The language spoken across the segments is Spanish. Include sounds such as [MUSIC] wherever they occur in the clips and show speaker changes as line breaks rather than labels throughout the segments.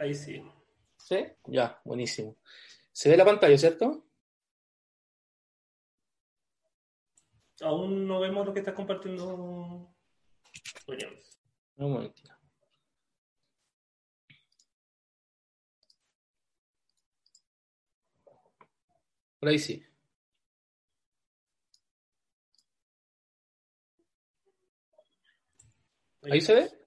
Ahí sí.
¿Sí? Ya, buenísimo. Se ve la pantalla, ¿cierto?
Aún no vemos lo que estás compartiendo. Williams.
Un momentito. Por ahí sí. ¿Ahí se ve?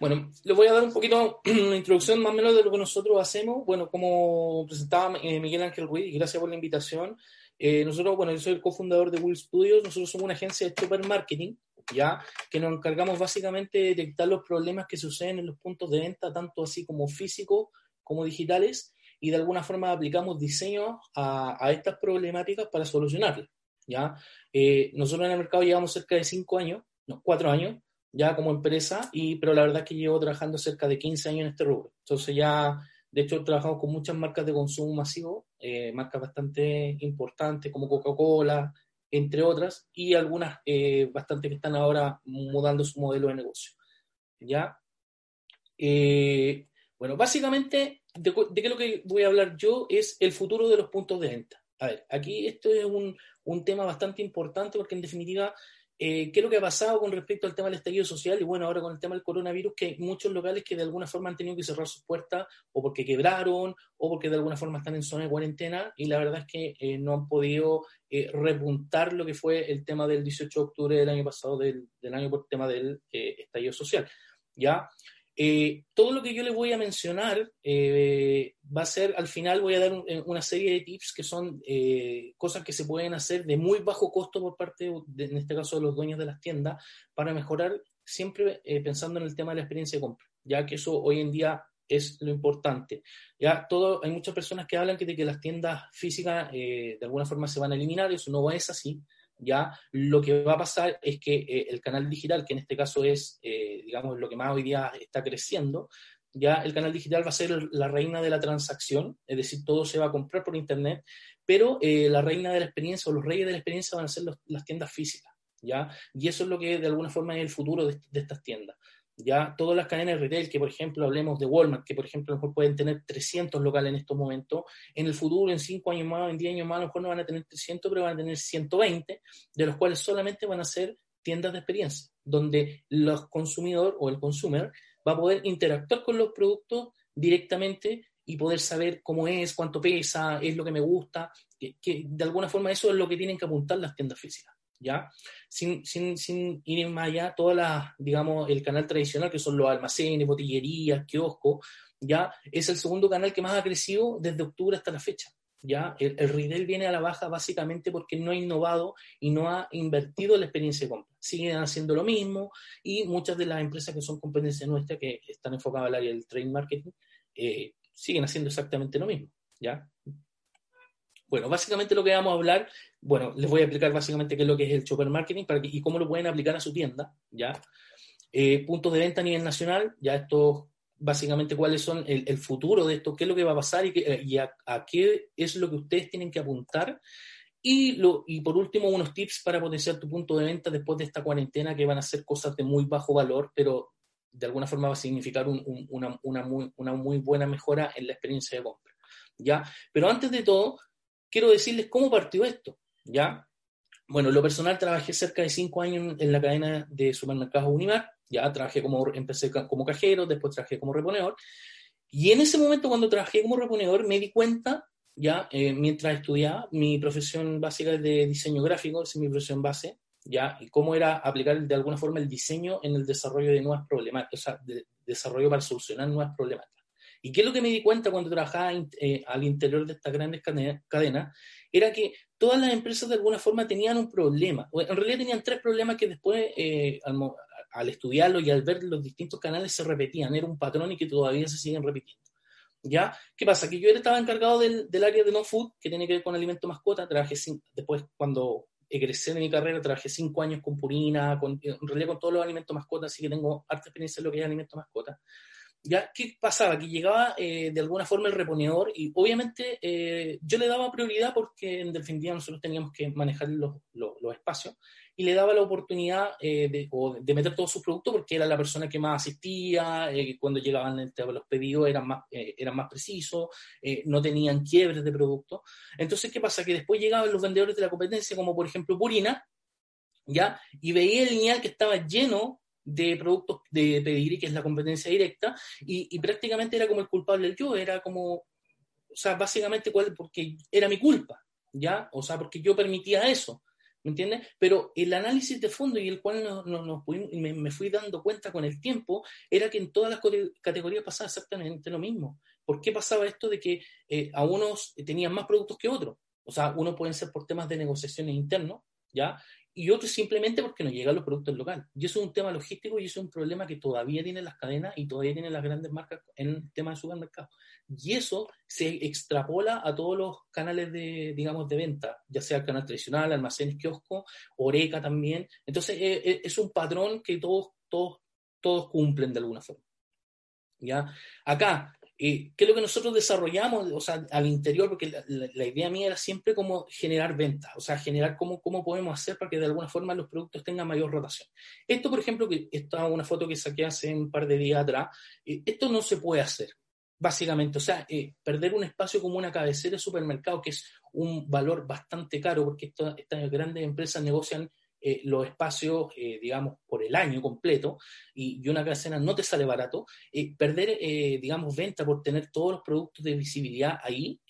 Bueno, les voy a dar un poquito [CLEARS THROAT] una introducción más o menos de lo que nosotros hacemos. Bueno, como presentaba eh, Miguel Ángel Ruiz, gracias por la invitación. Eh, nosotros, bueno, yo soy el cofundador de Will Studios. Nosotros somos una agencia de super marketing, ya que nos encargamos básicamente de detectar los problemas que suceden en los puntos de venta, tanto así como físicos como digitales, y de alguna forma aplicamos diseño a, a estas problemáticas para solucionarlas. ¿ya? Eh, nosotros en el mercado llevamos cerca de cinco años, no, cuatro años, ya como empresa, y, pero la verdad es que llevo trabajando cerca de 15 años en este rubro. Entonces ya, de hecho, trabajamos con muchas marcas de consumo masivo, eh, marcas bastante importantes como Coca-Cola, entre otras, y algunas eh, bastante que están ahora mudando su modelo de negocio. ¿Ya? Eh, bueno, básicamente, de, de qué lo que voy a hablar yo es el futuro de los puntos de venta. A ver, aquí esto es un, un tema bastante importante porque en definitiva, eh, ¿qué es lo que ha pasado con respecto al tema del estallido social? Y bueno, ahora con el tema del coronavirus, que hay muchos locales que de alguna forma han tenido que cerrar sus puertas o porque quebraron o porque de alguna forma están en zona de cuarentena y la verdad es que eh, no han podido eh, repuntar lo que fue el tema del 18 de octubre del año pasado, del, del año por tema del eh, estallido social. ¿Ya? Eh, todo lo que yo les voy a mencionar eh, va a ser, al final voy a dar un- eh, una serie de tips que son eh, cosas que se pueden hacer de muy bajo costo por parte, de, en este caso, de los dueños de las tiendas, para mejorar siempre eh, pensando en el tema de la experiencia de compra, ya que eso hoy en día es lo importante. Ya todo, hay muchas personas que hablan que, de que las tiendas físicas eh, de alguna forma se van a eliminar, eso no es así. Ya lo que va a pasar es que eh, el canal digital, que en este caso es, eh, digamos, lo que más hoy día está creciendo, ya el canal digital va a ser la reina de la transacción, es decir, todo se va a comprar por internet, pero eh, la reina de la experiencia o los reyes de la experiencia van a ser las tiendas físicas, ¿ya? Y eso es lo que de alguna forma es el futuro de estas tiendas. Ya todas las cadenas de retail, que por ejemplo hablemos de Walmart, que por ejemplo a lo mejor pueden tener 300 locales en estos momentos, en el futuro, en 5 años más, en 10 años más, a lo mejor no van a tener 300, pero van a tener 120, de los cuales solamente van a ser tiendas de experiencia, donde los consumidor o el consumer va a poder interactuar con los productos directamente y poder saber cómo es, cuánto pesa, es lo que me gusta, que, que de alguna forma eso es lo que tienen que apuntar las tiendas físicas, ¿ya? Sin, sin, sin ir más allá, toda la, digamos, el canal tradicional, que son los almacenes, botillerías, kioscos, ya es el segundo canal que más ha crecido desde octubre hasta la fecha. ¿ya? El, el retail viene a la baja básicamente porque no ha innovado y no ha invertido la experiencia de compra. Siguen haciendo lo mismo y muchas de las empresas que son competencia nuestra, que están enfocadas al área del trade marketing, eh, siguen haciendo exactamente lo mismo. ¿ya? Bueno, básicamente lo que vamos a hablar, bueno, les voy a explicar básicamente qué es lo que es el shopper marketing y cómo lo pueden aplicar a su tienda, ¿ya? Eh, puntos de venta a nivel nacional, ya esto básicamente cuáles son el, futuro de esto, qué es lo que va a pasar y, qué, y a, qué es lo que ustedes tienen que apuntar. Y, lo, y por último, unos tips para potenciar tu punto de venta después de esta cuarentena, que van a ser cosas de muy bajo valor, pero de alguna forma va a significar un, un, una, una, muy, una muy buena mejora en la experiencia de compra. ¿ya? Pero antes de todo, quiero decirles cómo partió esto. ¿ya? Bueno, lo personal trabajé cerca de cinco años en la cadena de supermercados Unimar, ya trabajé como, empecé como cajero, después trabajé como reponedor, y en ese momento cuando trabajé como reponedor me di cuenta, ya eh, mientras estudiaba, mi profesión básica de diseño gráfico, es mi profesión base, ya, y cómo era aplicar de alguna forma el diseño en el desarrollo de nuevas problemáticas, o sea, de, desarrollo para solucionar nuevas problemáticas. ¿Y qué es lo que me di cuenta cuando trabajaba eh, al interior de estas grandes cadenas? Era que todas las empresas de alguna forma tenían un problema. En realidad tenían tres problemas que después, eh, al, al estudiarlo y al ver los distintos canales se repetían, era un patrón y que todavía se siguen repitiendo. ¿Ya? ¿Qué pasa? Que yo estaba encargado del, área de no food, que tiene que ver con alimento mascota, trabajé después cuando egresé de mi carrera, trabajé cinco años con Purina, con, en realidad con todos los alimentos mascota, así que tengo harta experiencia en lo que es alimento mascota. ¿Ya? ¿Qué pasaba? Que llegaba eh, de alguna forma el reponedor y obviamente eh, yo le daba prioridad porque en definitiva nosotros teníamos que manejar los, los, espacios y le daba la oportunidad eh, de, de, meter todos sus productos porque era la persona que más asistía, cuando llegaban los pedidos eran más, eran más precisos, no tenían quiebres de productos. Entonces, ¿qué pasa? Que después llegaban los vendedores de la competencia, como por ejemplo Purina, ¿ya? Y veía el lineal que estaba lleno de productos de pedir que es la competencia directa, y, prácticamente era como el culpable yo, era como, o sea, básicamente cuál, porque era mi culpa, ¿ya? O sea, porque yo permitía eso, ¿me entiendes? Pero el análisis de fondo y el cual no, no, me, fui dando cuenta con el tiempo era que en todas las categorías pasaba exactamente lo mismo. ¿Por qué pasaba esto de que eh, a unos tenían más productos que otros? O sea, unos pueden ser por temas de negociaciones internos, ¿ya? Y otros simplemente porque no llegan los productos locales. Y eso es un tema logístico y eso es un problema que todavía tienen las cadenas y todavía tienen las grandes marcas en el tema de supermercado. Y eso se extrapola a todos los canales de, digamos, de venta, ya sea el canal tradicional, almacenes, kiosco, Oreca también. Entonces, eh, eh, es un patrón que todos, todos, todos cumplen de alguna forma. ¿Ya? Acá, ¿Qué es lo que nosotros desarrollamos, o sea, al interior? Porque la, idea mía era siempre como generar ventas, o sea, generar cómo, cómo podemos hacer para que de alguna forma los productos tengan mayor rotación. Esto, por ejemplo, que esta es una foto que saqué hace un par de días atrás, eh, esto no se puede hacer, básicamente. O sea, eh, perder un espacio como una cabecera de supermercado, que es un valor bastante caro, porque estas grandes empresas negocian eh, los espacios, eh, digamos, por el año completo, y, una cadena no te sale barato, eh, perder, digamos, venta por tener todos los productos de visibilidad ahí,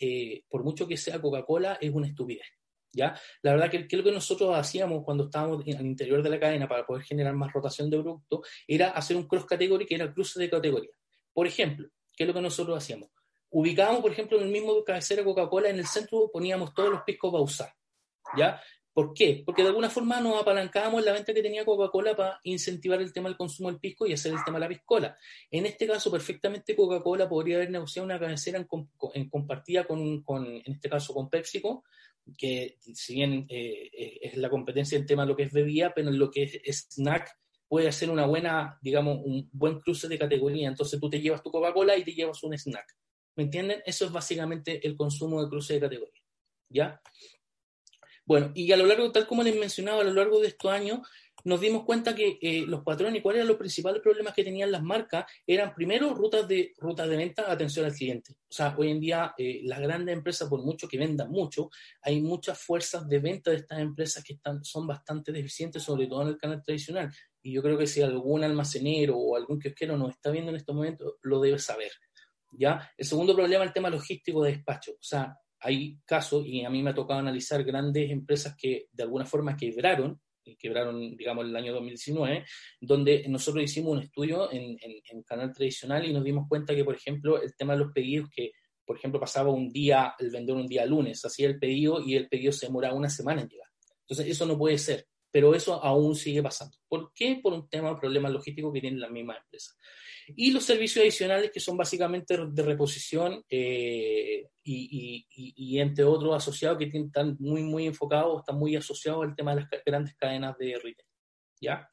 por mucho que sea Coca-Cola, es una estupidez. ¿Ya? La verdad que, que, lo que nosotros hacíamos cuando estábamos al interior de la cadena para poder generar más rotación de productos era hacer un cross category que era cruce de categoría. Por ejemplo, ¿qué es lo que nosotros hacíamos? Ubicábamos, por ejemplo, en el mismo cabecera Coca-Cola, en el centro poníamos todos los piscos usar. ¿Ya? ¿Por qué? Porque de alguna forma nos apalancábamos la venta que tenía Coca-Cola para incentivar el tema del consumo del pisco y hacer el tema de la piscola. En este caso, perfectamente Coca-Cola podría haber negociado una cabecera en, compartida con, en este caso, con PepsiCo, que si bien eh, eh, es la competencia en tema de lo que es bebida, pero en lo que es, snack puede hacer una buena, digamos, un buen cruce de categoría. Entonces tú te llevas tu Coca-Cola y te llevas un snack. ¿Me entienden? Eso es básicamente el consumo de cruce de categoría. ¿Ya? Bueno, y a lo largo, tal como les mencionaba, a lo largo de estos años, nos dimos cuenta que eh, los patrones, cuáles eran los principales problemas que tenían las marcas, eran primero rutas de, rutas de venta, atención al cliente. O sea, hoy en día eh, las grandes empresas, por mucho que vendan mucho, hay muchas fuerzas de venta de estas empresas que están, son bastante deficientes, sobre todo en el canal tradicional. Y yo creo que si algún almacenero o algún kiosquero nos está viendo en estos momentos, lo debe saber. ¿ya? El segundo problema es el tema logístico de despacho. O sea, hay casos, y a mí me ha tocado analizar grandes empresas que de alguna forma quebraron, quebraron, digamos, el año 2019, donde nosotros hicimos un estudio en, en, canal tradicional y nos dimos cuenta que, por ejemplo, el tema de los pedidos que, por ejemplo, pasaba un día, el vendedor un día lunes, hacía el pedido y el pedido se demoraba una semana en llegar. Entonces, eso no puede ser, pero eso aún sigue pasando. ¿Por qué? Por un tema, problema logístico que tienen las mismas empresas. Y los servicios adicionales que son básicamente de reposición eh, y, entre otros asociados que están muy, muy enfocados, están muy asociados al tema de las grandes cadenas de retail. ¿Ya?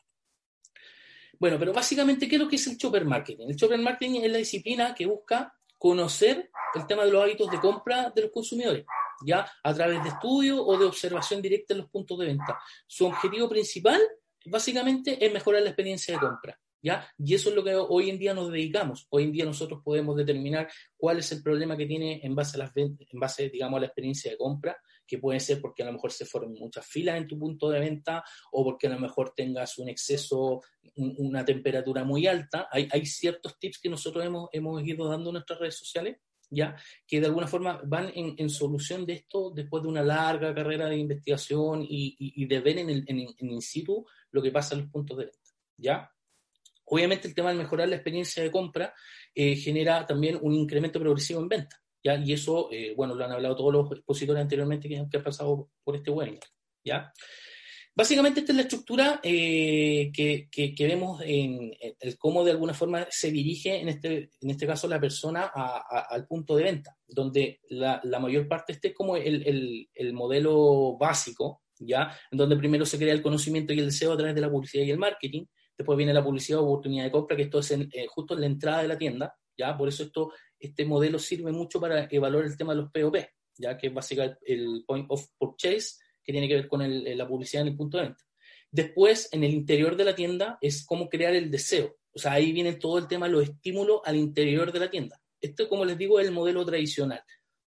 Bueno, pero básicamente, ¿qué es lo que es el chopper marketing? El chopper marketing es la disciplina que busca conocer el tema de los hábitos de compra de los consumidores, ya a través de estudio o de observación directa en los puntos de venta. Su objetivo principal, básicamente, es mejorar la experiencia de compra. Y eso es lo que hoy en día nos dedicamos. Hoy en día nosotros podemos determinar cuál es el problema que tiene en base a las en base, digamos, a la experiencia de compra, que puede ser porque a lo mejor se formen muchas filas en tu punto de venta o porque a lo mejor tengas un exceso, una temperatura muy alta. Hay, hay ciertos tips que nosotros hemos, hemos ido dando en nuestras redes sociales ¿ya? que de alguna forma van en, solución de esto después de una larga carrera de investigación y, de ver en, el, in situ lo que pasa en los puntos de venta. ¿ya? Obviamente el tema de mejorar la experiencia de compra eh, genera también un incremento progresivo en venta. ¿ya? Y eso, eh, bueno, lo han hablado todos los expositores anteriormente que, han pasado por este webinar. ¿ya? Básicamente esta es la estructura eh, que, que, vemos en, el cómo de alguna forma se dirige, en este, en este caso, la persona al punto de venta, donde la, mayor parte esté como el, el, el, modelo básico, ¿ya? En donde primero se crea el conocimiento y el deseo a través de la publicidad y el marketing, después viene la publicidad o oportunidad de compra, que esto es eh, justo en la entrada de la tienda, ¿ya? Por eso esto, este modelo sirve mucho para evaluar el tema de los POP, ¿ya? Que es básicamente el Point of Purchase, que tiene que ver con la publicidad en el punto de venta. Después, en el interior de la tienda, es cómo crear el deseo. O sea, ahí viene todo el tema los estímulos al interior de la tienda. Esto, como les digo, es el modelo tradicional.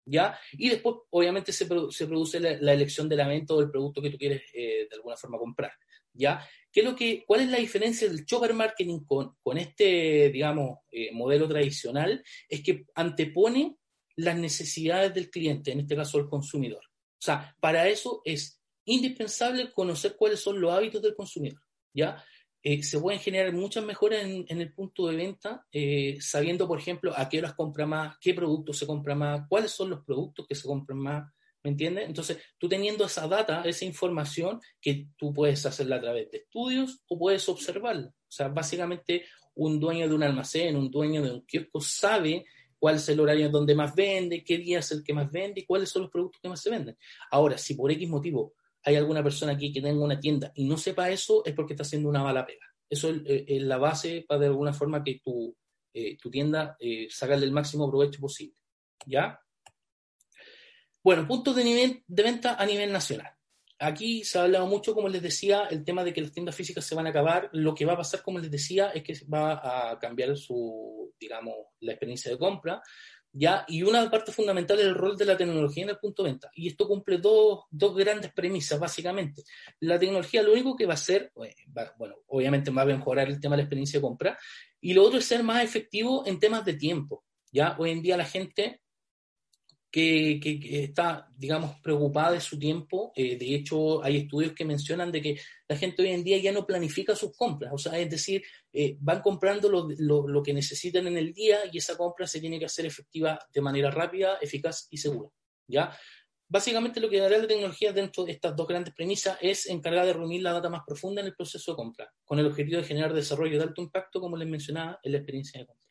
¿Ya? Y después, obviamente, se, produce la, elección de la venta o del producto que tú quieres eh, de alguna forma comprar. ¿Ya? ¿Qué es lo que, ¿Cuál es la diferencia del shopper marketing con, con este, digamos, eh, modelo tradicional? Es que antepone las necesidades del cliente, en este caso el consumidor. O sea, para eso es indispensable conocer cuáles son los hábitos del consumidor, ¿ya? Eh, se pueden generar muchas mejoras en, el punto de venta, eh, sabiendo, por ejemplo, a qué horas compra más, qué productos se compra más, cuáles son los productos que se compran más, ¿me entiendes? Entonces, tú teniendo esa data, esa información, que tú puedes hacerla a través de estudios o puedes observarla. O sea, básicamente, un dueño de un almacén, un dueño de un kiosco sabe cuál es el horario donde más vende, qué día es el que más vende y cuáles son los productos que más se venden. Ahora, si por X motivo hay alguna persona aquí que tenga una tienda y no sepa eso, es porque está haciendo una mala pega. Eso es, eh, la base para de alguna forma que tu, eh, tu tienda eh, el máximo provecho posible. ¿Ya? Bueno, puntos de, nivel, de venta a nivel nacional. Aquí se ha hablado mucho, como les decía, el tema de que las tiendas físicas se van a acabar. Lo que va a pasar, como les decía, es que va a cambiar su, digamos, la experiencia de compra. ¿ya? Y una parte fundamental es el rol de la tecnología en el punto de venta. Y esto cumple dos, dos grandes premisas, básicamente. La tecnología lo único que va a hacer, eh, bueno, obviamente va a mejorar el tema de la experiencia de compra. Y lo otro es ser más efectivo en temas de tiempo. ¿ya? Hoy en día la gente que, está, digamos, preocupada de su tiempo. Eh, de hecho, hay estudios que mencionan de que la gente hoy en día ya no planifica sus compras, o sea, es decir, eh, van comprando lo, lo, que necesitan en el día y esa compra se tiene que hacer efectiva de manera rápida, eficaz y segura. ¿ya? Básicamente lo que dará la tecnología dentro de estas dos grandes premisas es encargar de reunir la data más profunda en el proceso de compra, con el objetivo de generar desarrollo de alto impacto, como les mencionaba, en la experiencia de compra.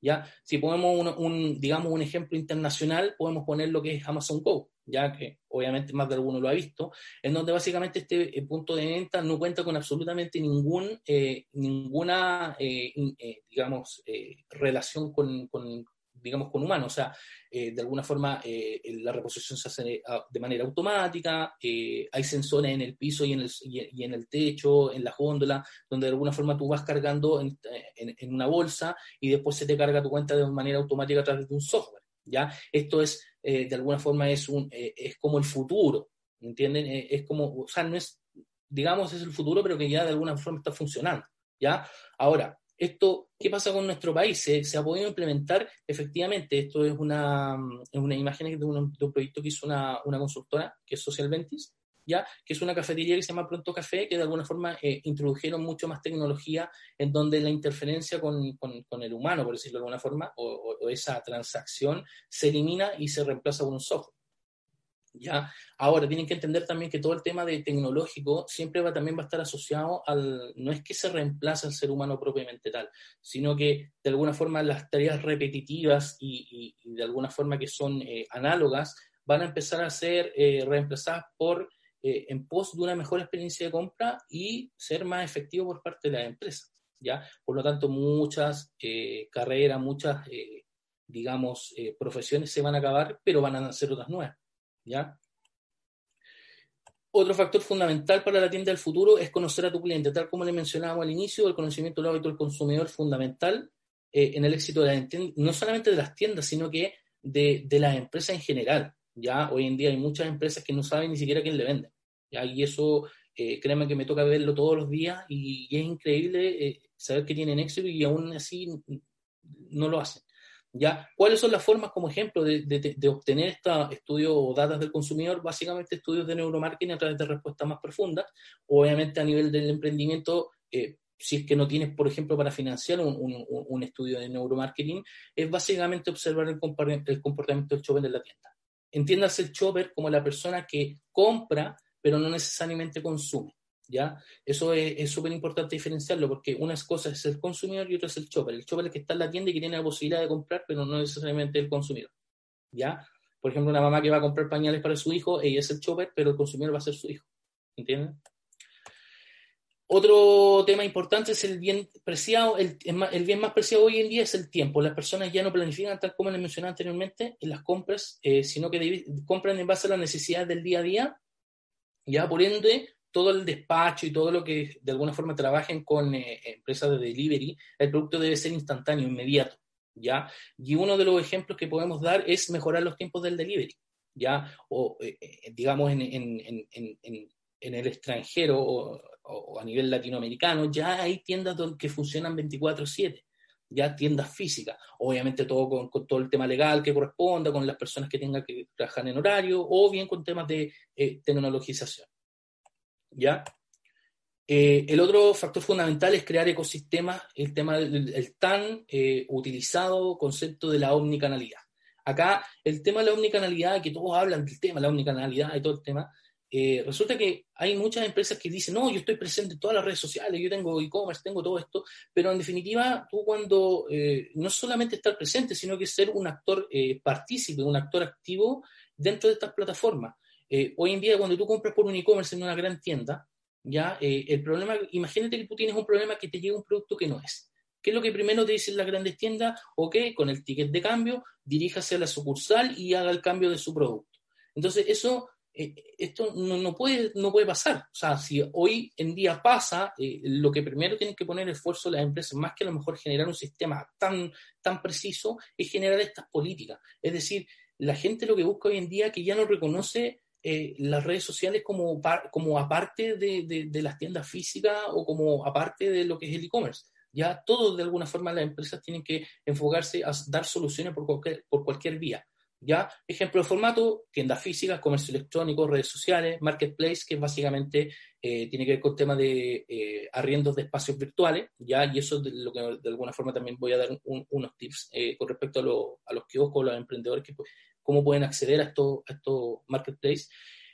¿Ya? Si ponemos un, digamos, un ejemplo internacional, podemos poner lo que es Amazon Go, ya que obviamente más de alguno lo ha visto, en donde básicamente este eh, punto de venta no cuenta con absolutamente ningún, eh, ninguna, eh, digamos, relación con, digamos, con humanos. O sea, eh, de alguna forma eh, la reposición se hace ah, de manera automática, eh, hay sensores en el piso y en el, y en el techo, en la góndola, donde de alguna forma tú vas cargando en, en, una bolsa y después se te carga tu cuenta de manera automática a través de un software. ¿ya? Esto es, de alguna forma, es, un, es como el futuro, ¿entienden? es como, o sea, no es, digamos, es el futuro, pero que ya de alguna forma está funcionando. ¿ya? Ahora, esto, ¿qué pasa con nuestro país? ¿Se, ha podido implementar? Efectivamente, esto es una, es una imagen de un, de un, proyecto que hizo una, una, consultora, que es Social Ventis, ¿ya? que es una cafetería que se llama Pronto Café, que de alguna forma eh, introdujeron mucho más tecnología en donde la interferencia con, con, con el humano, por decirlo de alguna forma, o, esa transacción se elimina y se reemplaza con un software. ¿Ya? Ahora, tienen que entender también que todo el tema de tecnológico siempre va, también va a estar asociado al, no es que se reemplace al ser humano propiamente tal, sino que de alguna forma las tareas repetitivas y, de alguna forma que son eh, análogas van a empezar a ser eh, reemplazadas por, eh, en pos de una mejor experiencia de compra y ser más efectivo por parte de la empresa, ¿ya? Por lo tanto, muchas carreras, muchas, digamos, profesiones se van a acabar, pero van a ser otras nuevas. ¿Ya? Otro factor fundamental para la tienda del futuro es conocer a tu cliente, tal como le mencionábamos al inicio, el conocimiento del hábito del consumidor fundamental eh, en el éxito de la no solamente de las tiendas, sino que de, de, las empresas en general. Ya hoy en día hay muchas empresas que no saben ni siquiera quién le vende. Y eso, eh, créanme que me toca verlo todos los días y, es increíble eh, saber que tienen éxito y aún así no lo hacen. ¿Ya? ¿Cuáles son las formas, como ejemplo, de, obtener estos estudios o datos del consumidor? Básicamente estudios de neuromarketing a través de respuestas más profundas. Obviamente a nivel del emprendimiento, eh, si es que no tienes, por ejemplo, para financiar un, estudio de neuromarketing, es básicamente observar el, el comportamiento del shopper en la tienda. Entiéndase el shopper como la persona que compra, pero no necesariamente consume. ¿Ya? Eso es súper importante diferenciarlo porque una cosa es el consumidor y otra es el chopper. El chopper es el que está en la tienda y que tiene la posibilidad de comprar, pero no necesariamente el consumidor, ¿ya? Por ejemplo, una mamá que va a comprar pañales para su hijo, ella es el chopper, pero el consumidor va a ser su hijo, ¿entienden? Otro tema importante es el bien preciado, el, bien más preciado hoy en día es el tiempo. Las personas ya no planifican, tal como les mencioné anteriormente, en las compras, eh, sino que compran en base a las necesidades del día a día. Ya por ende, todo el despacho y todo lo que de alguna forma trabajen con eh, empresas de delivery, el producto debe ser instantáneo, inmediato. ¿ya? Y uno de los ejemplos que podemos dar es mejorar los tiempos del delivery. ¿ya? O, eh, digamos, en, el extranjero o o, a nivel latinoamericano, ya hay tiendas que funcionan 24/7, ya tiendas físicas, obviamente todo con, todo el tema legal que corresponda, con las personas que tengan que trabajar en horario, o bien con temas de eh, tecnologización. ¿Ya? Eh, el otro factor fundamental es crear ecosistemas, el tema del tan eh, utilizado concepto de la omnicanalidad. Acá el tema de la omnicanalidad, que todos hablan del tema la omnicanalidad y todo el tema, eh, resulta que hay muchas empresas que dicen, no, yo estoy presente en todas las redes sociales, yo tengo e-commerce, tengo todo esto, pero en definitiva, tú cuando eh, no solamente estar presente, sino que ser un actor partícipe, un actor activo dentro de estas plataformas. Hoy en día, cuando tú compras por un e-commerce en una gran tienda, ya el problema, imagínate que tú tienes un problema que te llega un producto que no es. ¿Qué es lo que primero te dicen las grandes tiendas? Ok, con el ticket de cambio, diríjase a la sucursal y haga el cambio de su producto. Entonces, eso eh, esto no, puede, no puede pasar. O sea, si hoy en día pasa, eh, lo que primero tienen que poner esfuerzo las empresas, más que a lo mejor generar un sistema tan, tan preciso, es generar estas políticas. Es decir, la gente lo que busca hoy en día que ya no reconoce eh, las redes sociales como, como aparte de, de, las tiendas físicas o como aparte de lo que es el e-commerce. Ya todos, de alguna forma, las empresas tienen que enfocarse a dar soluciones por cualquier, por cualquier vía. ¿ya? Ejemplo de formato, tiendas físicas, comercio electrónico, redes sociales, marketplace, que básicamente eh, tiene que ver con temas de eh, arriendos de espacios virtuales, ¿ya? Y eso lo que de alguna forma también voy a dar unos tips con respecto a, los kioscos, los emprendedores, que, pues, cómo pueden acceder a estos a estos marketplaces.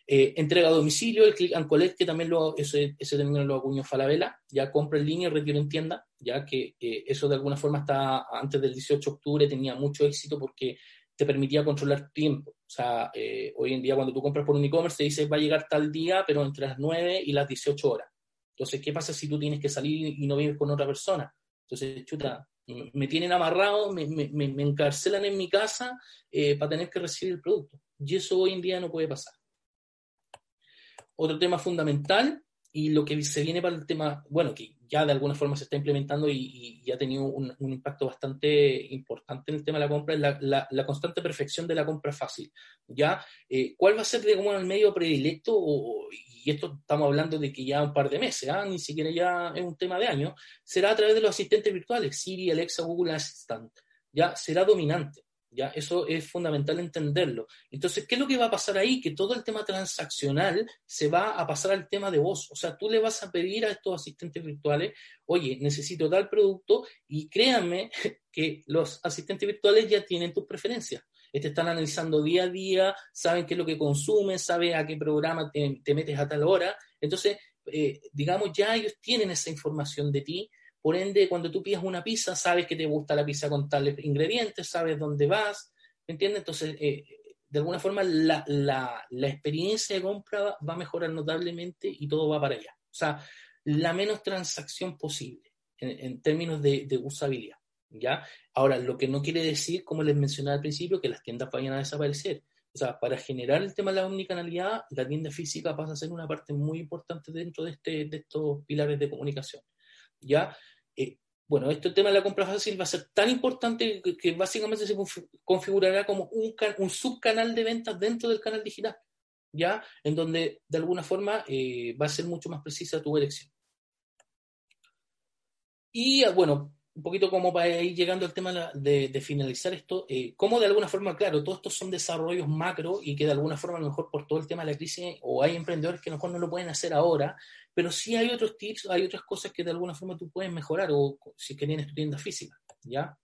entrega a domicilio, el click and collect, que también lo, ese, ese término lo acuñó Falabella, ya compra en línea y retiro en tienda, ya que eso de alguna forma está antes del 18 de octubre tenía mucho éxito porque te permitía controlar tiempo. O sea, eh, hoy en día cuando tú compras por un e-commerce te dice va a llegar tal día, pero entre las 9 y las 18 horas. Entonces, ¿qué pasa si tú tienes que salir y no vives con otra persona? Entonces, chuta, me tienen amarrado, me, me, encarcelan en mi casa eh, para tener que recibir el producto. Y eso hoy en día no puede pasar. Otro tema fundamental y lo que se viene para el tema, bueno, que ya de alguna forma se está implementando y, ha tenido un, impacto bastante importante en el tema de la compra, es la, constante perfección de la compra fácil. ¿ya? Eh, ¿Cuál va a ser, digamos, el medio predilecto? Y esto estamos hablando de que ya un par de meses, ¿ah? ni siquiera ya es un tema de años, será a través de los asistentes virtuales, Siri, Alexa, Google Assistant. Ya será dominante. ¿ya? Eso es fundamental entenderlo. Entonces, ¿qué es lo que va a pasar ahí? Que todo el tema transaccional se va a pasar al tema de voz. O sea, tú le vas a pedir a estos asistentes virtuales, oye, necesito tal producto y créanme [LAUGHS] que los asistentes virtuales ya tienen tus preferencias. Te están analizando día a día, saben qué es lo que consumes, saben a qué programa te, metes a tal hora. Entonces, eh, digamos, ya ellos tienen esa información de ti por ende, cuando tú pidas una pizza, sabes que te gusta la pizza con tales ingredientes, sabes dónde vas, ¿me entiendes? Entonces, eh, de alguna forma, la, experiencia de compra va a mejorar notablemente y todo va para allá. O sea, la menos transacción posible en, términos de, usabilidad. ¿Ya? Ahora, lo que no quiere decir, como les mencioné al principio, que las tiendas vayan a desaparecer. O sea, para generar el tema de la omnicanalidad, la tienda física pasa a ser una parte muy importante dentro de, este, de estos pilares de comunicación. ¿ya? Eh, bueno, este tema de la compra fácil va a ser tan importante que, básicamente se configurará como un, un, subcanal de ventas dentro del canal digital, ¿ya? En donde de alguna forma eh, va a ser mucho más precisa tu elección. Y bueno, un poquito como para ir llegando al tema de, finalizar esto, eh, cómo de alguna forma, claro, todos estos son desarrollos macro y que de alguna forma a lo mejor por todo el tema de la crisis o hay emprendedores que a lo mejor no lo pueden hacer ahora, pero sí hay otros tips, hay otras cosas que de alguna forma tú puedes mejorar o si que tienes tu tienda física, ¿ya?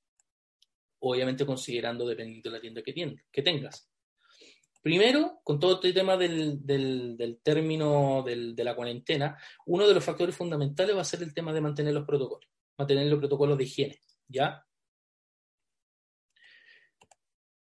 Obviamente considerando dependiendo de la tienda que, tengas. Primero, con todo este tema del, del, término de la cuarentena, uno de los factores fundamentales va a ser el tema de mantener los protocolos, mantener los protocolos de higiene, ¿ya?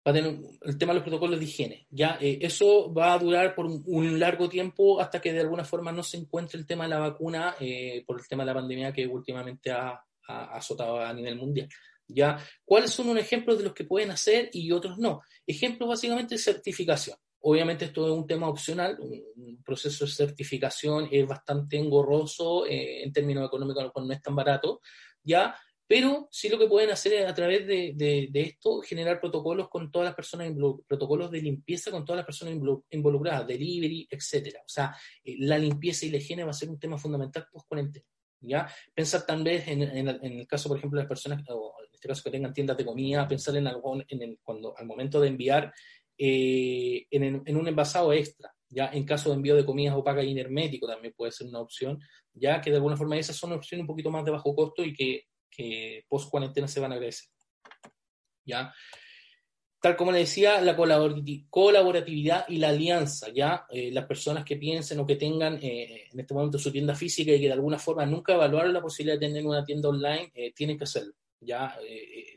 Va a tener el tema de los protocolos de higiene, ¿ya? Eh, eso va a durar por un, largo tiempo hasta que de alguna forma no se encuentre el tema de la vacuna eh, por el tema de la pandemia que últimamente ha, azotado a nivel mundial. ¿ya? ¿Cuáles son un ejemplo de los que pueden hacer y otros no? Ejemplo básicamente de certificación. Obviamente esto es un tema opcional, un proceso de certificación es bastante engorroso eh, en términos económicos, no es tan barato, ¿ya? Pero sí lo que pueden hacer es a través de, de, esto generar protocolos con todas las personas, protocolos de limpieza con todas las personas involucradas, delivery, etcétera. O sea, eh, la limpieza y la higiene va a ser un tema fundamental post cuarentena. ¿ya? Pensar también en, en, el caso, por ejemplo, de las personas, o en este caso que tengan tiendas de comida, pensar en algo, en el, cuando, al momento de enviar eh, en, en, un envasado extra, ya en caso de envío de comidas opacas y hermético también puede ser una opción, ya que de alguna forma esas son opciones un poquito más de bajo costo y que, que post cuarentena se van a agradecer. ¿Ya? tal como le decía, la colaboratividad y la alianza, ¿ya? Eh, las personas que piensen o que tengan eh, en este momento su tienda física y que de alguna forma nunca evaluaron la posibilidad de tener una tienda online, eh, tienen que hacerlo, ¿ya?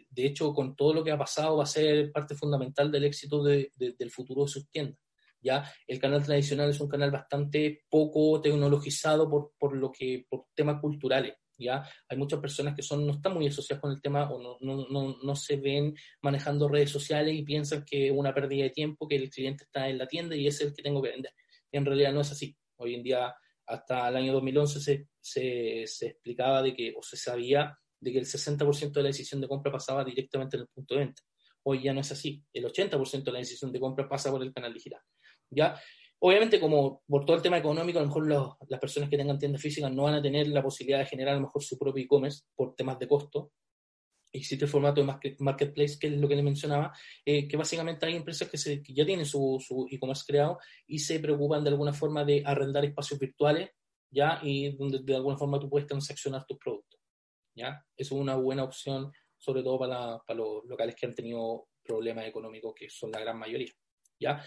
De hecho, con todo lo que ha pasado va a ser parte fundamental del éxito del futuro de sus tiendas. ¿Ya? El canal tradicional es un canal bastante poco tecnologizado por, por, lo que, por temas culturales. ¿ya? Hay muchas personas que son, no están muy asociadas con el tema o no, no, no, no se ven manejando redes sociales y piensan que es una pérdida de tiempo, que el cliente está en la tienda y es el que tengo que vender. en realidad no es así. Hoy en día, hasta el año 2011 se, se, se explicaba de que, o se sabía de que el 60% de la decisión de compra pasaba directamente en el punto de venta. Hoy ya no es así. El 80% de la decisión de compra pasa por el canal digital. ¿Ya? Obviamente, como por todo el tema económico, a lo mejor las personas que tengan tiendas físicas no van a tener la posibilidad de generar a lo mejor su propio e-commerce por temas de costo. Existe el formato de marketplace, que es lo que le mencionaba, eh, que básicamente hay empresas que, se, ya tienen su, su e-commerce creado y se preocupan de alguna forma de arrendar espacios virtuales, ¿ya? Y donde de alguna forma tú puedes transaccionar tus productos, Eso es una buena opción, sobre todo para, para los locales que han tenido problemas económicos, que son la gran mayoría, ¿ya?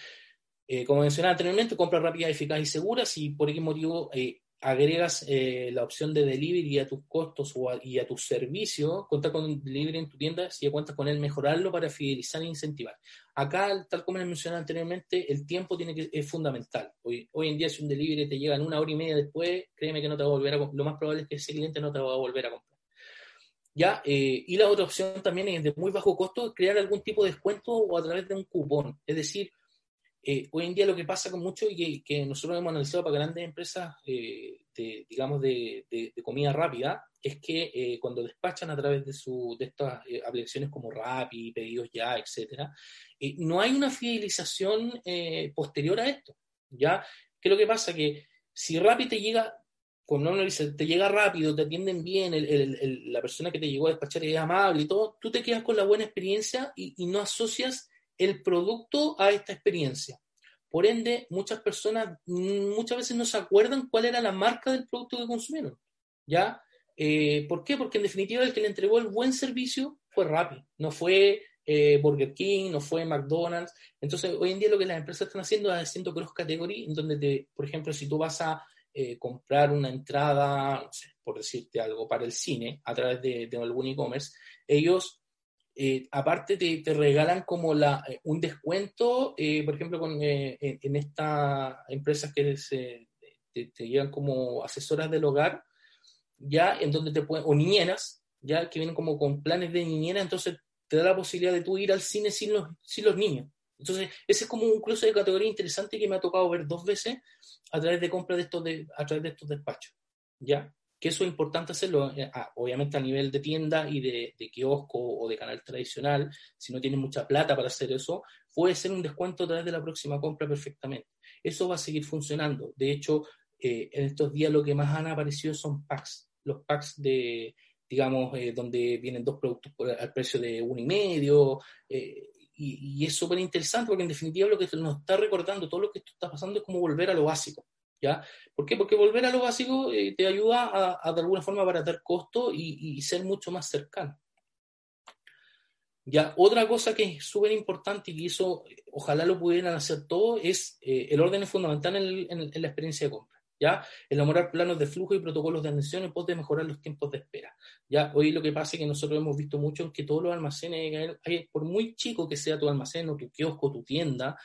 Eh, como mencionaba anteriormente, compra rápida, eficaz y segura. Si por qué motivo eh, agregas eh, la opción de delivery a tus costos o y a tus servicios, cuenta con delivery en tu tienda, si ya cuentas con él, mejorarlo para fidelizar e incentivar. Acá, tal como les mencioné anteriormente, el tiempo tiene que, es fundamental. Hoy, hoy en día, si un delivery te llega en una hora y media después, créeme que no te va a volver a Lo más probable es que ese cliente no te va a volver a comprar. ¿Ya? y la otra opción también es de muy bajo costo, crear algún tipo de descuento o a través de un cupón. Es decir, eh, hoy en día lo que pasa con mucho y que, nosotros hemos analizado para grandes empresas, eh, de, digamos, de, comida rápida, es que eh, cuando despachan a través de, su, de estas aplicaciones como Rappi, Pedidos Ya, etcétera, no hay una fidelización posterior a esto. ¿ya? ¿Qué es lo que pasa? Que si Rappi te llega, como no dice, te llega rápido, te atienden bien, la persona que te llegó a despachar es amable y todo, tú te quedas con la buena experiencia y, y no asocias el producto a esta experiencia. Por ende, muchas personas muchas veces no se acuerdan cuál era la marca del producto que consumieron. ¿Ya? Eh, ¿Por qué? Porque en definitiva el que le entregó el buen servicio fue Rappi, no fue eh, Burger King, no fue McDonald's. Entonces, hoy en día lo que las empresas están haciendo es haciendo cross category, en donde, te, por ejemplo, si tú vas a eh, comprar una entrada, no sé, por decirte algo, para el cine a través de, algún e-commerce, ellos eh, aparte te, regalan como la, eh, un descuento, por ejemplo, con, en, estas empresas que se, te, llevan como asesoras del hogar, ya en donde te pueden, o niñeras, ya que vienen como con planes de niñera, entonces te da la posibilidad de tú ir al cine sin los, sin los niños. Entonces, ese es como un cruce de categoría interesante que me ha tocado ver dos veces a través de compra de estos, de, a través de estos despachos. ¿Ya? que eso es importante hacerlo, eh, ah, obviamente a nivel de tienda y de, kiosco o de canal tradicional, si no tienes mucha plata para hacer eso, puede ser un descuento a través de la próxima compra perfectamente. Eso va a seguir funcionando. De hecho, eh, en estos días lo que más han aparecido son packs, los packs de, digamos, eh, donde vienen dos productos al precio de uno y medio, y, es súper interesante porque en definitiva lo que nos está recordando, todo lo que esto está pasando es como volver a lo básico. ¿Ya? ¿Por qué? Porque volver a lo básico eh, te ayuda a, de alguna forma abaratar costos y, y, ser mucho más cercano. Ya, otra cosa que es súper importante y que eso ojalá lo pudieran hacer todo es eh, el orden fundamental en, la experiencia de compra. ¿Ya? Elaborar planos de flujo y protocolos de atención en pos de mejorar los tiempos de espera. ¿ya? Hoy lo que pasa es que nosotros hemos visto mucho en que todos los almacenes, por muy chico que sea tu almacén o tu kiosco, tu tienda,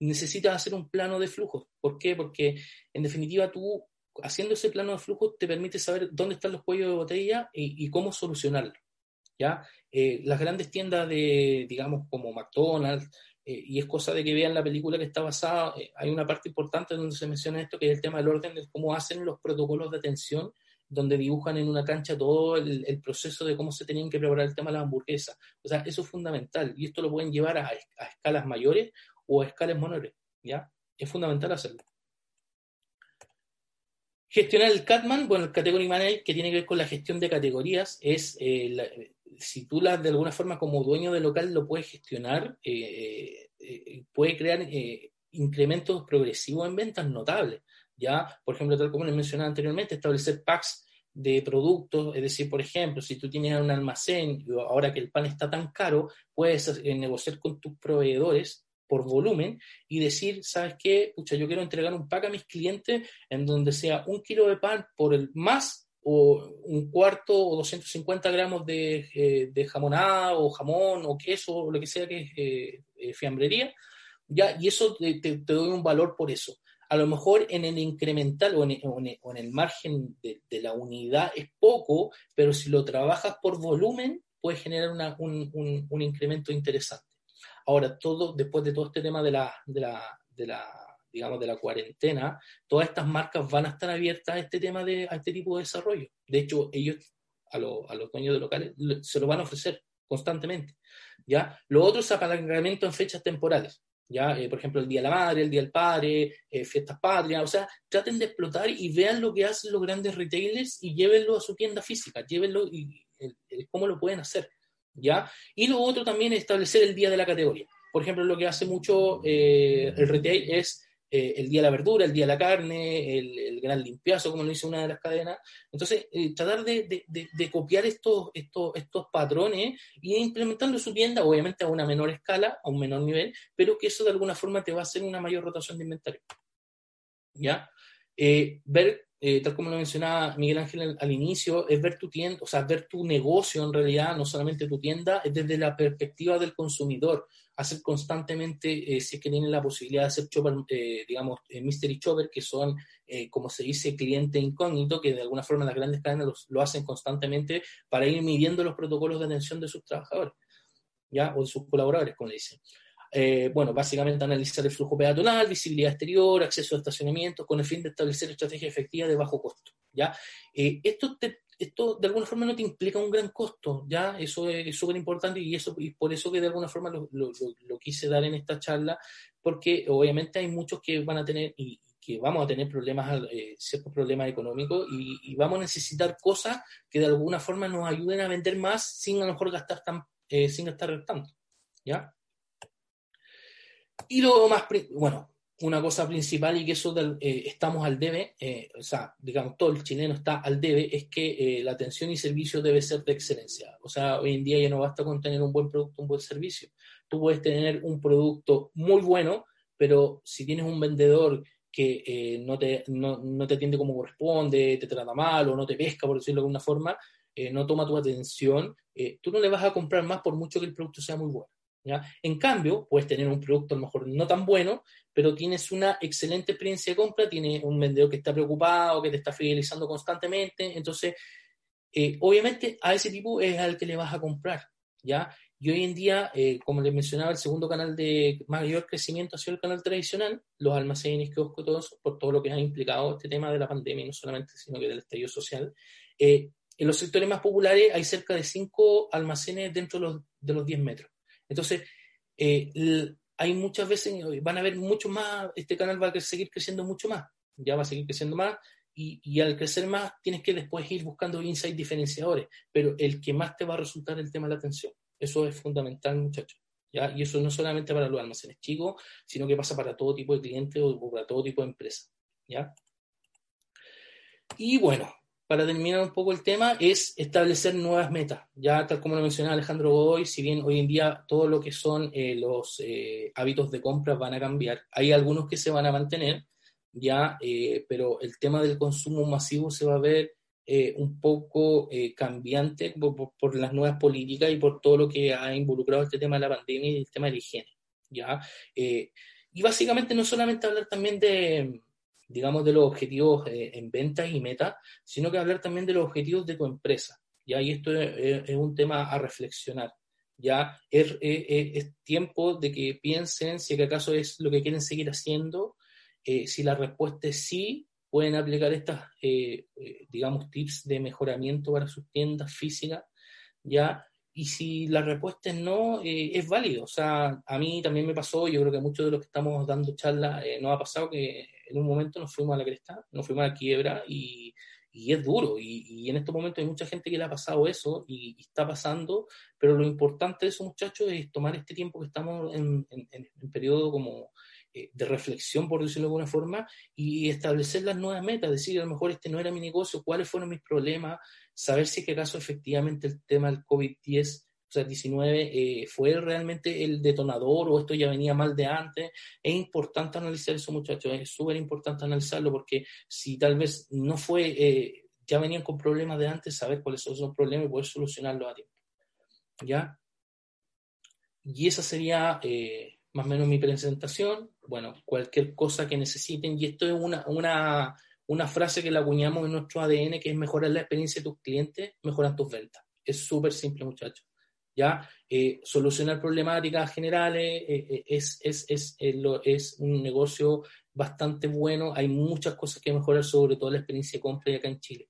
necesitas hacer un plano de flujo. ¿Por qué? Porque en definitiva tú, haciendo ese plano de flujo, te permite saber dónde están los cuellos de botella y, cómo solucionarlo. ¿ya? Eh, las grandes tiendas de, digamos, como McDonald's, eh, y es cosa de que vean la película que está basada, eh, hay una parte importante donde se menciona esto, que es el tema del orden, de cómo hacen los protocolos de atención, donde dibujan en una cancha todo el, proceso de cómo se tenían que preparar el tema de las hamburguesas. O sea, eso es fundamental, y esto lo pueden llevar a, escalas mayores o a escalas menores, ¿ya? Es fundamental hacerlo. Gestionar el CATMAN, bueno, el Category Manager, que tiene que ver con la gestión de categorías, es eh, si tú las de alguna forma como dueño del local lo puedes gestionar, eh, eh, puede crear incrementos progresivos en ventas notables. Ya, por ejemplo, tal como les mencionaba anteriormente, establecer packs de productos, es decir, por ejemplo, si tú tienes un almacén, ahora que el pan está tan caro, puedes negociar con tus proveedores por volumen y decir, ¿sabes qué? Pucha, yo quiero entregar un pack a mis clientes en donde sea un kilo de pan por el más o un cuarto o 250 gramos de, eh, de jamonada o jamón o queso o lo que sea que es eh, eh, fiambrería, ya, y eso te, te, doy un valor por eso. A lo mejor en el incremental o en, en, el margen de, de, la unidad es poco, pero si lo trabajas por volumen, puedes generar una, un, un, un incremento interesante. Ahora, todo, después de todo este tema de la, de la, de la digamos, de la cuarentena, todas estas marcas van a estar abiertas a este tema de, a este tipo de desarrollo. De hecho, ellos, a, a los dueños de locales, se lo van a ofrecer constantemente. ¿ya? Lo otro es apalancamiento en fechas temporales. ¿ya? Eh, por ejemplo, el Día de la Madre, el Día del Padre, eh, fiestas patrias, o sea, traten de explotar y vean lo que hacen los grandes retailers y llévenlo a su tienda física, llévenlo y, cómo lo pueden hacer. ¿ya? Y lo otro también es establecer el día de la categoría. Por ejemplo, lo que hace mucho eh, el retail es eh, el día de la verdura, el día de la carne, el, gran limpiazo, como lo dice una de las cadenas. Entonces, eh, tratar de, copiar estos, estos, estos patrones y implementarlo en su tienda, obviamente a una menor escala, a un menor nivel, pero que eso de alguna forma te va a hacer una mayor rotación de inventario. ¿Ya? ver eh, tal como lo mencionaba Miguel Ángel al, inicio, es ver tu tienda, o sea, ver tu negocio en realidad, no solamente tu tienda, es desde la perspectiva del consumidor, hacer constantemente, eh, si es que tienen la posibilidad de hacer chopper, eh, digamos, mystery chopper, que son, como se dice, cliente incógnito, que de alguna forma las grandes cadenas lo hacen constantemente para ir midiendo los protocolos de atención de sus trabajadores, ¿ya? O de sus colaboradores, como le dicen. Eh, bueno, básicamente analizar el flujo peatonal, visibilidad exterior, acceso a estacionamiento, con el fin de establecer estrategias efectivas de bajo costo. ¿ya? Eh, esto, esto de alguna forma no te implica un gran costo, ¿ya? Eso es súper importante y, eso, y por eso que de alguna forma lo, quise dar en esta charla, porque obviamente hay muchos que van a tener y que vamos a tener problemas, eh, problemas económicos y, vamos a necesitar cosas que de alguna forma nos ayuden a vender más sin a lo mejor gastar tan, sin gastar tanto, ¿ya? Y lo más, bueno, una cosa principal y que eso eh, estamos al debe, eh, o sea, digamos, todo el chileno está al debe, es que eh, la atención y servicio debe ser de excelencia. O sea, hoy en día ya no basta con tener un buen producto, un buen servicio. Tú puedes tener un producto muy bueno, pero si tienes un vendedor que no, te, no, no, te atiende como corresponde, te trata mal o no te pesca, por decirlo de alguna forma, no toma tu atención, tú no le vas a comprar más por mucho que el producto sea muy bueno. En cambio, puedes tener un producto a lo mejor no tan bueno, pero tienes una excelente experiencia de compra, tienes un vendedor que está preocupado, que te está fidelizando constantemente, entonces, eh, obviamente a ese tipo es al que le vas a comprar, ¿ya? Y hoy en día, eh, como les mencionaba, el segundo canal de mayor crecimiento ha sido el canal tradicional, los almacenes, kioscos, todos, por todo lo que ha implicado este tema de la pandemia, no solamente, sino que del estallido social. Eh, en los sectores más populares hay cerca de cinco almacenes dentro de los, de los 10 metros. Entonces, eh, hay muchas veces, van a haber mucho más, este canal va a seguir creciendo mucho más, ya va a seguir creciendo más, y, al crecer más tienes que después ir buscando insights diferenciadores, pero el que más te va a resultar el tema de la atención. Eso es fundamental, muchachos. ¿ya? Y eso no solamente para los almacenes chicos, sino que pasa para todo tipo de clientes o para todo tipo de empresas. ¿ya? Y bueno, para terminar un poco el tema, es establecer nuevas metas. Ya tal como lo mencionaba Alejandro Godoy, si bien hoy en día todo lo que son eh, los eh, hábitos de compra van a cambiar, hay algunos que se van a mantener, ya, eh, pero el tema del consumo masivo se va a ver un poco cambiante por, las nuevas políticas y por todo lo que ha involucrado este tema de la pandemia y el tema de la higiene. ¿ya? y básicamente no solamente hablar también de digamos, de los objetivos eh, en ventas y metas, sino que hablar también de los objetivos de tu empresa. ¿ya? Y esto es, un tema a reflexionar. Ya es, tiempo de que piensen si acaso es lo que quieren seguir haciendo. Eh, si la respuesta es sí, pueden aplicar estas, eh, digamos, tips de mejoramiento para sus tiendas físicas, ¿ya? Y si la respuesta es no, es válido. O sea, a mí también me pasó, yo creo que a muchos de los que estamos dando charlas nos ha pasado que en un momento nos fuimos a la cresta, nos fuimos a la quiebra y, es duro. Y, en estos momentos hay mucha gente que le ha pasado eso y, está pasando, pero lo importante de esos muchachos es tomar este tiempo que estamos en, periodo como eh, de reflexión, por decirlo de alguna forma, y establecer las nuevas metas, decir, a lo mejor este no era mi negocio, cuáles fueron mis problemas, saber si es que acaso efectivamente el tema del COVID-10 sea, 19 eh, fue realmente el detonador o esto ya venía mal de antes. Es importante analizar eso, muchachos, es súper importante analizarlo porque si tal vez no fue, eh, ya venían con problemas de antes, saber cuáles son esos problemas y poder solucionarlos a tiempo. ¿Ya? Y esa sería eh, más o menos mi presentación. Bueno, cualquier cosa que necesiten, y esto es una, una, una frase que la acuñamos en nuestro ADN, que es mejorar la experiencia de tus clientes, mejorar tus ventas. Es súper simple, muchachos. ¿Ya? Eh, solucionar problemáticas generales eh, eh, es, es, es, es, un negocio bastante bueno, hay muchas cosas que mejorar, sobre todo la experiencia de compra acá en Chile.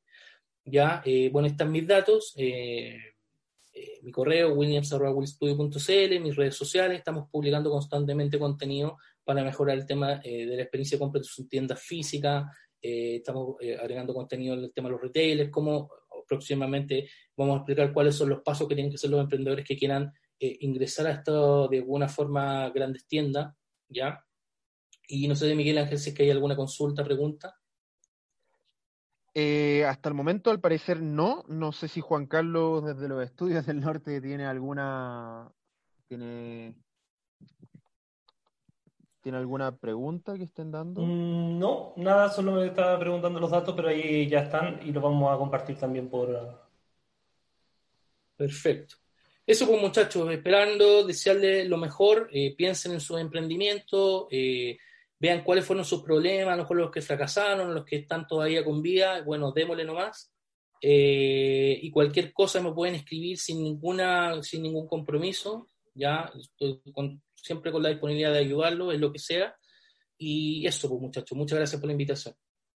¿ya? bueno, están mis datos, mi correo williams.willstudio.cl, mis redes sociales, estamos publicando constantemente contenido para mejorar el tema de la experiencia de compra de sus tiendas físicas, estamos agregando contenido en el tema de los retailers, cómo próximamente vamos a explicar cuáles son los pasos que tienen que hacer los emprendedores que quieran eh, ingresar a esto de alguna forma grandes tiendas, ¿ya? Y no sé Miguel Ángel si es que hay alguna consulta, pregunta.
Eh, hasta el momento, al parecer, no. No sé si Juan Carlos, desde los estudios del norte, tiene alguna. Tiene ¿Tiene alguna pregunta que estén dando?
Mm, no, nada, solo me estaba preguntando los datos, pero ahí ya están y los vamos a compartir también por... Uh,
Perfecto. Eso pues muchachos, esperando, desearles lo mejor, eh, piensen en su emprendimiento, eh, vean cuáles fueron sus problemas, a lo mejor los que fracasaron, los que están todavía con vida, bueno, démosle nomás. Eh, y cualquier cosa me pueden escribir sin ninguna, sin ningún compromiso, ya estoy con, siempre con la disponibilidad de ayudarlo en lo que sea. Y eso, pues muchachos, muchas gracias por la invitación.